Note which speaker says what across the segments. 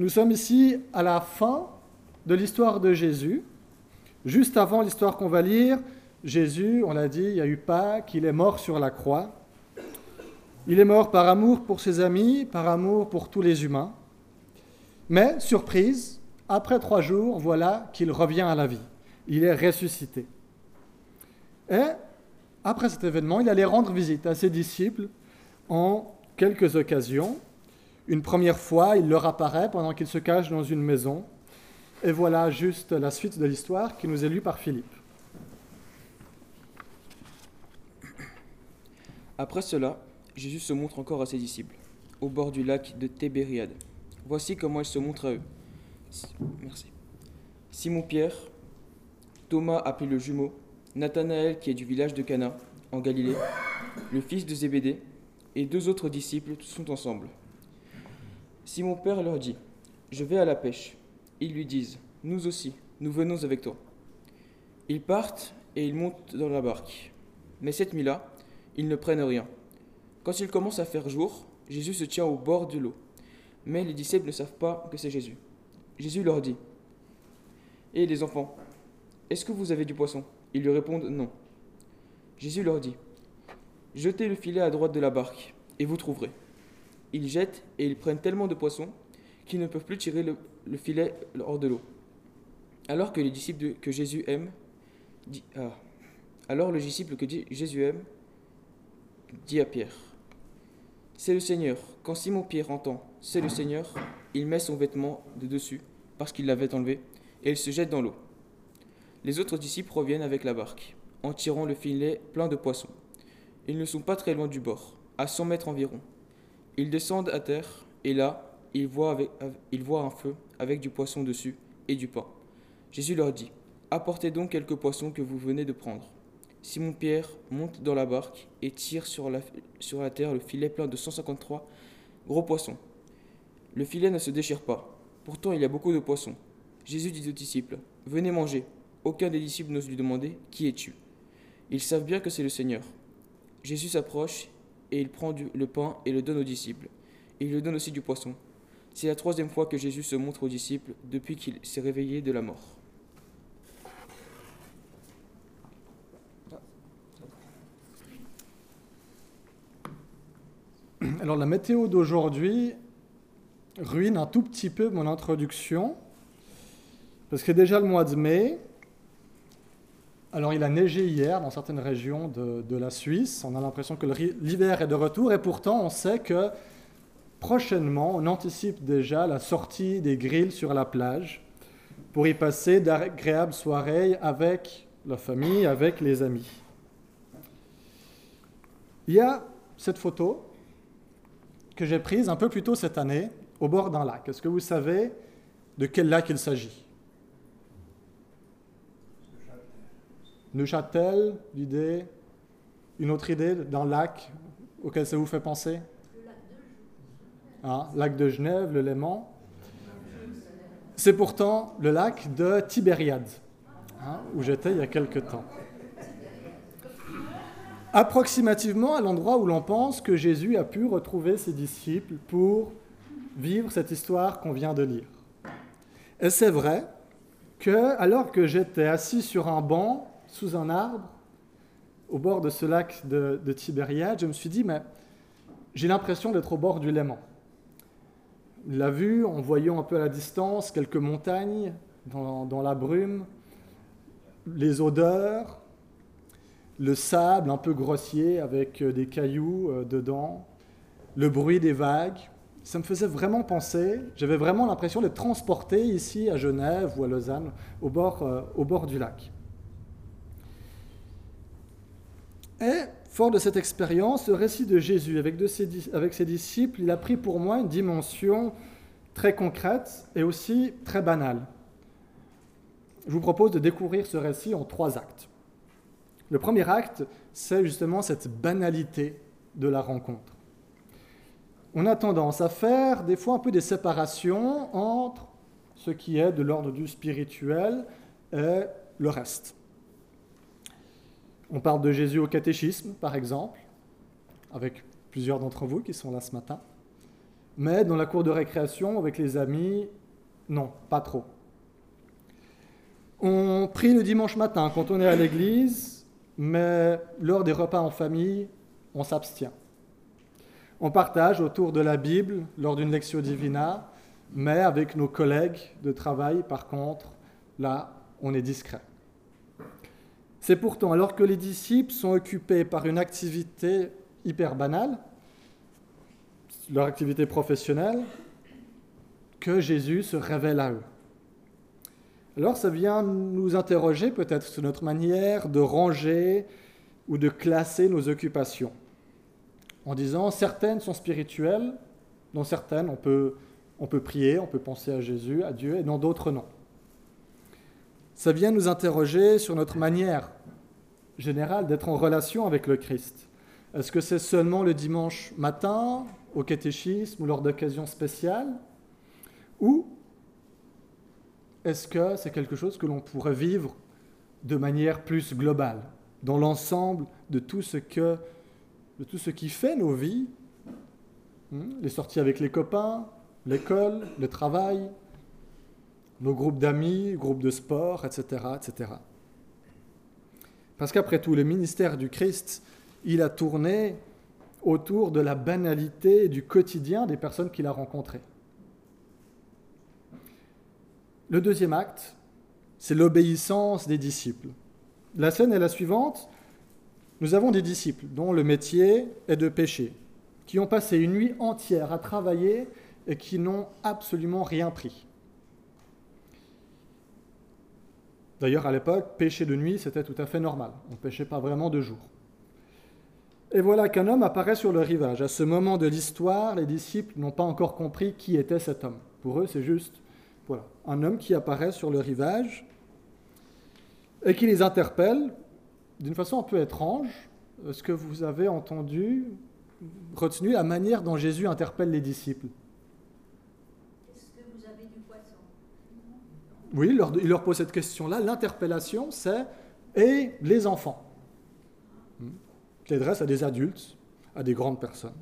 Speaker 1: nous sommes ici à la fin de l'histoire de Jésus. Juste avant l'histoire qu'on va lire, Jésus, on l'a dit, il y a eu Pâques, il est mort sur la croix. Il est mort par amour pour ses amis, par amour pour tous les humains. Mais, surprise, après trois jours, voilà qu'il revient à la vie. Il est ressuscité. Et, après cet événement, il allait rendre visite à ses disciples en quelques occasions. Une première fois, il leur apparaît pendant qu'il se cache dans une maison. Et voilà juste la suite de l'histoire qui nous est lue par Philippe.
Speaker 2: Après cela, Jésus se montre encore à ses disciples, au bord du lac de Tébériade. Voici comment il se montre à eux. Merci. Simon-Pierre, Thomas appelé le jumeau, Nathanaël qui est du village de Cana, en Galilée, le fils de Zébédée, et deux autres disciples sont ensemble. Simon-Père leur dit, Je vais à la pêche. Ils lui disent, Nous aussi, nous venons avec toi. Ils partent et ils montent dans la barque. Mais cette nuit-là, ils ne prennent rien. Quand il commence à faire jour, Jésus se tient au bord de l'eau. Mais les disciples ne savent pas que c'est Jésus. Jésus leur dit Et les enfants, est-ce que vous avez du poisson? Ils lui répondent Non. Jésus leur dit Jetez le filet à droite de la barque, et vous trouverez. Ils jettent et ils prennent tellement de poissons qu'ils ne peuvent plus tirer le, filet hors de l'eau. Alors que les disciples que Jésus aime, dit, ah, alors le disciple que Jésus aime dit à Pierre C'est le Seigneur. Quand Simon-Pierre entend C'est le Seigneur, il met son vêtement de dessus, parce qu'il l'avait enlevé, et il se jette dans l'eau. Les autres disciples reviennent avec la barque, en tirant le filet plein de poissons. Ils ne sont pas très loin du bord, à cent mètres environ. Ils descendent à terre, et là, ils voient, un feu avec du poisson dessus et du pain. Jésus leur dit Apportez donc quelques poissons que vous venez de prendre. Simon-Pierre monte dans la barque et tire sur la, sur la terre le filet plein de 153 gros poissons. Le filet ne se déchire pas. Pourtant, il y a beaucoup de poissons. Jésus dit aux disciples Venez manger. Aucun des disciples n'ose lui demander Qui es-tu? Ils savent bien que c'est le Seigneur. Jésus s'approche et il prend le pain et le donne aux disciples. il le donne aussi du poisson. C'est la troisième fois que Jésus se montre aux disciples depuis qu'il s'est réveillé de la mort.
Speaker 1: Alors la météo d'aujourd'hui ruine un tout petit peu mon introduction, parce que déjà le mois de mai, alors il a neigé hier dans certaines régions de, la Suisse, on a l'impression que l'hiver est de retour, et pourtant on sait que prochainement on anticipe déjà la sortie des grilles sur la plage pour y passer d'agréables soirées avec la famille, avec les amis. Il y a cette photo que j'ai prise un peu plus tôt cette année au bord d'un lac. Est-ce que vous savez de quel lac il s'agit? Neuchâtel, l'idée Une autre idée d'un lac auquel ça vous fait penser? Ah, Lac de Genève, le Léman. C'est pourtant le lac de Tibériade, hein, où j'étais il y a quelque temps approximativement à l'endroit où l'on pense que Jésus a pu retrouver ses disciples pour vivre cette histoire qu'on vient de lire. Et c'est vrai que, alors que j'étais assis sur un banc, sous un arbre, au bord de ce lac de, Tibériade, je me suis dit, mais j'ai l'impression d'être au bord du Léman. La vue, en voyant un peu à la distance quelques montagnes dans la brume, les odeurs, le sable un peu grossier avec euh, des cailloux euh, dedans, le bruit des vagues. Ça me faisait vraiment penser, j'avais vraiment l'impression d'être transporté ici à Genève ou à Lausanne, au bord, euh, au bord du lac. Et, fort de cette expérience, le récit de Jésus avec, ses, ses disciples, il a pris pour moi une dimension très concrète et aussi très banale. Je vous propose de découvrir ce récit en trois actes. Le premier acte, c'est justement cette banalité de la rencontre. On a tendance à faire des fois un peu des séparations entre ce qui est de l'ordre du spirituel et le reste. On parle de Jésus au catéchisme, par exemple, avec plusieurs d'entre vous qui sont là ce matin. Mais dans la cour de récréation, avec les amis, non, pas trop. On prie le dimanche matin quand on est à l'église, mais lors des repas en famille, on s'abstient. On partage autour de la Bible lors d'une lecture divina, mais avec nos collègues de travail, par contre, là, on est discret. C'est pourtant alors que les disciples sont occupés par une activité hyper banale, leur activité professionnelle, que Jésus se révèle à eux. Alors ça vient nous interroger peut-être sur notre manière de ranger ou de classer nos occupations, en disant certaines sont spirituelles, dans certaines on peut, prier, on peut penser à Jésus, à Dieu, et dans d'autres non. Ça vient nous interroger sur notre manière générale d'être en relation avec le Christ. Est-ce que c'est seulement le dimanche matin, au catéchisme ou lors d'occasions spéciales? Ou est-ce que c'est quelque chose que l'on pourrait vivre de manière plus globale, dans l'ensemble de tout ce que, de tout ce qui fait nos vies, hmm, les sorties avec les copains, l'école, le travail, nos groupes d'amis, groupes de sport, etc., etc. Parce qu'après tout, le ministère du Christ, il a tourné autour de la banalité du quotidien des personnes qu'il a rencontrées. Le deuxième acte, c'est l'obéissance des disciples. La scène est la suivante. Nous avons des disciples dont le métier est de pêcher, qui ont passé une nuit entière à travailler et qui n'ont absolument rien pris. D'ailleurs, à l'époque, pêcher de nuit, c'était tout à fait normal. On ne pêchait pas vraiment de jour. Et voilà qu'un homme apparaît sur le rivage. À ce moment de l'histoire, les disciples n'ont pas encore compris qui était cet homme. Pour eux, c'est juste voilà, un homme qui apparaît sur le rivage et qui les interpelle d'une façon un peu étrange. Est-ce que vous avez entendu, retenu la manière dont Jésus interpelle les disciples Est-ce que vous avez du poisson Oui, il leur, il pose cette question-là. L'interpellation, c'est et les enfants qui adresse à des adultes, à des grandes personnes.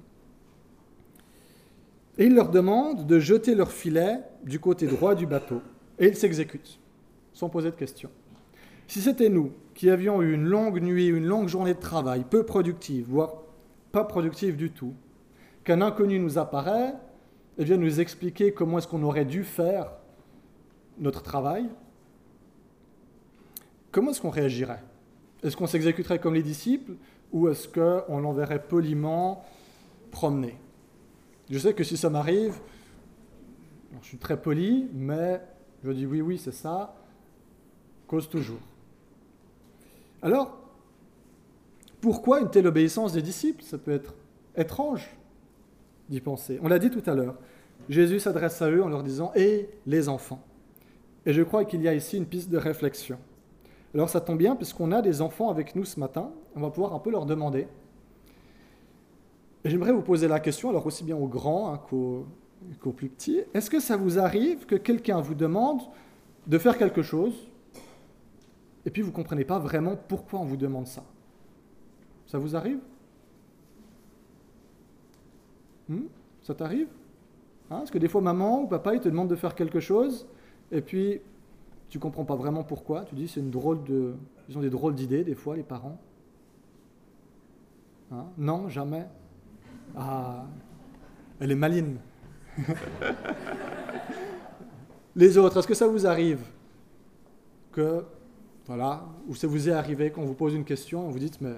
Speaker 1: Et il leur demande de jeter leur filet du côté droit du bateau. Et ils s'exécutent, sans poser de questions. Si c'était nous qui avions eu une longue nuit, une longue journée de travail, peu productive, voire pas productive du tout, qu'un inconnu nous apparaît et vient nous expliquer comment est-ce qu'on aurait dû faire notre travail, comment est-ce qu'on réagirait? Est-ce qu'on s'exécuterait comme les disciples ou est-ce qu'on l'enverrait poliment promener? Je sais que si ça m'arrive, je suis très poli, mais je dis oui, oui, c'est ça, cause toujours. Alors, pourquoi une telle obéissance des disciples? Ça peut être étrange d'y penser. On l'a dit tout à l'heure. Jésus s'adresse à eux en leur disant Et les enfants Et je crois qu'il y a ici une piste de réflexion. Alors ça tombe bien, puisqu'on a des enfants avec nous ce matin, on va pouvoir un peu leur demander. J'aimerais vous poser la question, alors aussi bien aux grands hein, qu'aux plus petits, est-ce que ça vous arrive que quelqu'un vous demande de faire quelque chose, et puis vous ne comprenez pas vraiment pourquoi on vous demande ça? Ça vous arrive? Hmm? Ça t'arrive? Hein? Est-ce que des fois maman ou papa ils te demandent de faire quelque chose, et puis tu comprends pas vraiment pourquoi. Tu dis c'est une drôle de, ils ont des drôles d'idées des fois les parents. Hein? Non, jamais. Ah, elle est maline. les autres, est-ce que ça vous arrive que voilà, ou ça vous est arrivé qu'on vous pose une question vous dites mais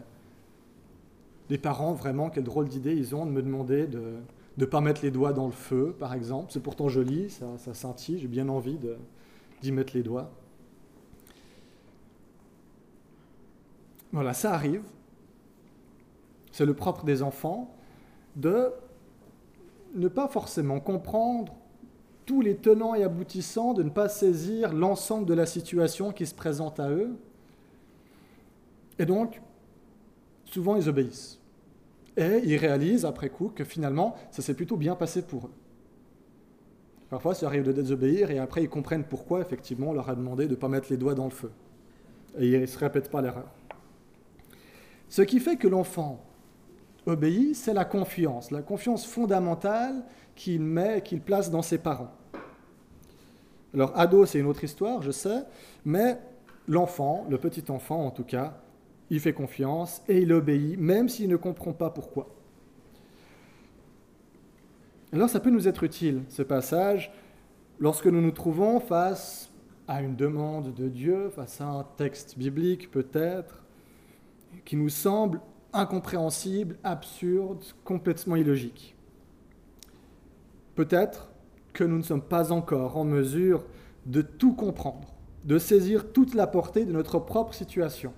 Speaker 1: les parents vraiment quelle drôle d'idée ils ont de me demander de ne pas mettre les doigts dans le feu, par exemple. C'est pourtant joli, ça, ça scintille, j'ai bien envie de, d'y mettre les doigts. Voilà, ça arrive. C'est le propre des enfants de ne pas forcément comprendre tous les tenants et aboutissants, de ne pas saisir l'ensemble de la situation qui se présente à eux. Et donc, souvent, ils obéissent. Et ils réalisent après coup que finalement, ça s'est plutôt bien passé pour eux. Parfois, ça arrive de désobéir et après, ils comprennent pourquoi, effectivement, on leur a demandé de ne pas mettre les doigts dans le feu. Et ils ne se répètent pas l'erreur. Ce qui fait que l'enfant obéit, c'est la confiance, la confiance fondamentale qu'il met, qu'il place dans ses parents. Alors, ado, c'est une autre histoire, je sais, mais l'enfant, le petit enfant en tout cas, il fait confiance et il obéit, même s'il ne comprend pas pourquoi. Alors ça peut nous être utile, ce passage, lorsque nous nous trouvons face à une demande de Dieu, face à un texte biblique peut-être, qui nous semble incompréhensible, absurde, complètement illogique. Peut-être que nous ne sommes pas encore en mesure de tout comprendre, de saisir toute la portée de notre propre situation.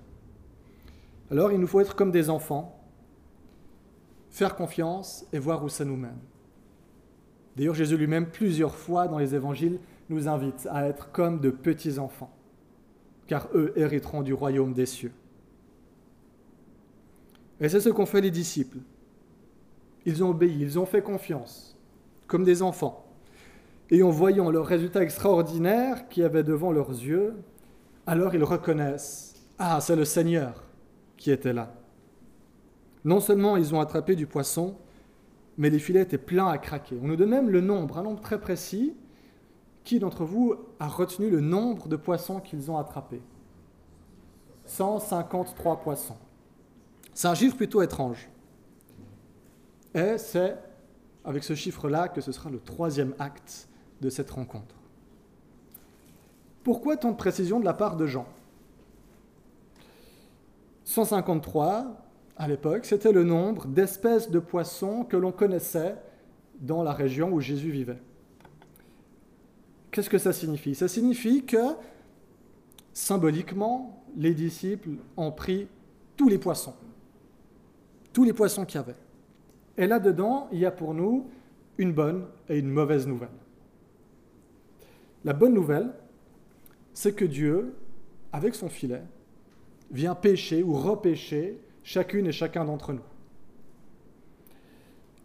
Speaker 1: Alors il nous faut être comme des enfants, faire confiance et voir où ça nous mène. D'ailleurs, Jésus lui-même, plusieurs fois dans les évangiles, nous invite à être comme de petits enfants, car eux hériteront du royaume des cieux. Et c'est ce qu'ont fait les disciples. Ils ont obéi, ils ont fait confiance, comme des enfants. Et en voyant leurs résultats extraordinaires qui avaient devant leurs yeux, alors ils reconnaissent, ah, c'est le Seigneur qui était là. Non seulement ils ont attrapé du poisson, mais les filets étaient pleins à craquer. On nous donne même le nombre, un nombre très précis. Qui d'entre vous a retenu le nombre de poissons qu'ils ont attrapés? 153 poissons. C'est un chiffre plutôt étrange. Et c'est avec ce chiffre-là que ce sera le troisième acte de cette rencontre. Pourquoi tant de précision de la part de Jean? 153, à l'époque, c'était le nombre d'espèces de poissons que l'on connaissait dans la région où Jésus vivait. Qu'est-ce que ça signifie? Ça signifie que, symboliquement, les disciples ont pris tous les poissons, tous les poissons qu'il y avait. Et là-dedans, il y a pour nous une bonne et une mauvaise nouvelle. La bonne nouvelle, c'est que Dieu, avec son filet, vient pêcher ou repêcher chacune et chacun d'entre nous.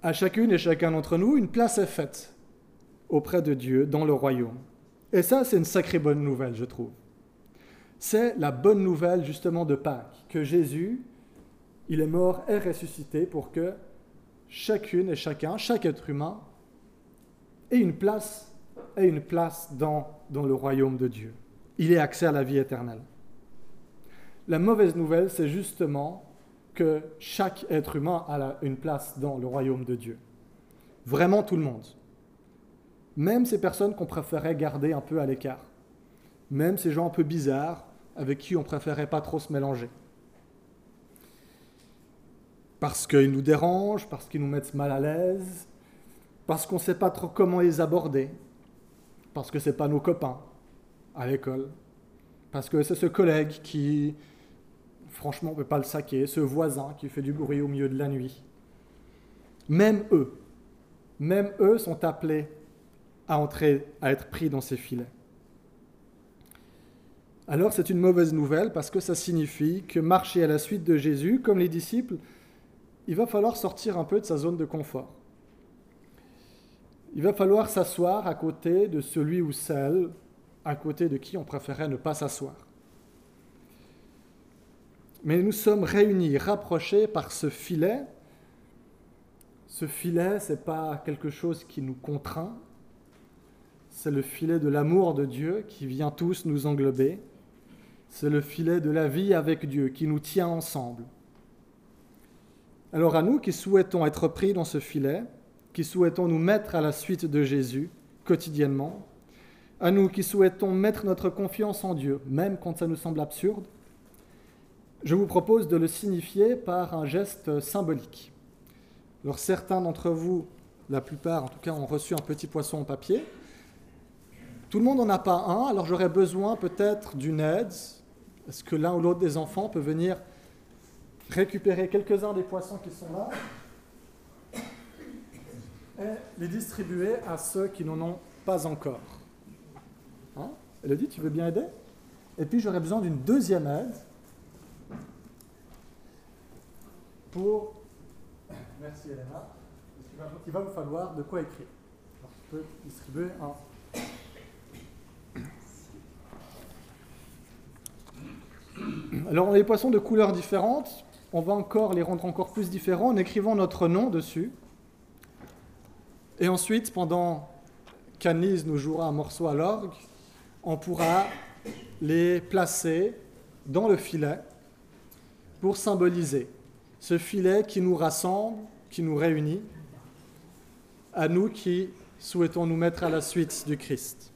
Speaker 1: À chacune et chacun d'entre nous, une place est faite auprès de Dieu dans le royaume. Et ça, c'est une sacrée bonne nouvelle, je trouve. C'est la bonne nouvelle justement de Pâques, que Jésus, il est mort et ressuscité pour que chacune et chacun, chaque être humain, ait une place, ait une place dans, dans le royaume de Dieu. Il ait accès à la vie éternelle. La mauvaise nouvelle, c'est justement que chaque être humain a une place dans le royaume de Dieu. Vraiment tout le monde. Même ces personnes qu'on préférait garder un peu à l'écart. Même ces gens un peu bizarres avec qui on préférait pas trop se mélanger. Parce qu'ils nous dérangent, parce qu'ils nous mettent mal à l'aise, parce qu'on ne sait pas trop comment les aborder, parce que ce n'est pas nos copains à l'école, parce que c'est ce collègue qui franchement, on ne peut pas le saquer, ce voisin qui fait du bruit au milieu de la nuit. Même eux, même eux sont appelés à entrer, à être pris dans ces filets. Alors c'est une mauvaise nouvelle parce que ça signifie que marcher à la suite de Jésus, comme les disciples, il va falloir sortir un peu de sa zone de confort. Il va falloir s'asseoir à côté de celui ou celle à côté de qui on préférait ne pas s'asseoir mais nous sommes réunis, rapprochés par ce filet. Ce filet, ce n'est pas quelque chose qui nous contraint, c'est le filet de l'amour de Dieu qui vient tous nous englober. C'est le filet de la vie avec Dieu qui nous tient ensemble. Alors à nous qui souhaitons être pris dans ce filet, qui souhaitons nous mettre à la suite de Jésus quotidiennement, à nous qui souhaitons mettre notre confiance en Dieu, même quand ça nous semble absurde, je vous propose de le signifier par un geste symbolique. Alors certains d'entre vous, la plupart en tout cas, ont reçu un petit poisson en papier. Tout le monde n'en a pas un, alors j'aurais besoin peut-être d'une aide. Est-ce que l'un ou l'autre des enfants peut venir récupérer quelques-uns des poissons qui sont là et les distribuer à ceux qui n'en ont pas encore? Hein? Elodie, tu veux bien aider? Et puis j'aurais besoin d'une deuxième aide pour. Merci Elena. Il va vous falloir de quoi écrire. Alors. Alors, on poissons de couleurs différentes. on va encore les rendre encore plus différents en écrivant notre nom dessus. Et ensuite, pendant qu'Anise nous jouera un morceau à l'orgue, on pourra les placer dans le filet pour symboliser ce filet qui nous rassemble, qui nous réunit, à nous qui souhaitons nous mettre à la suite du Christ.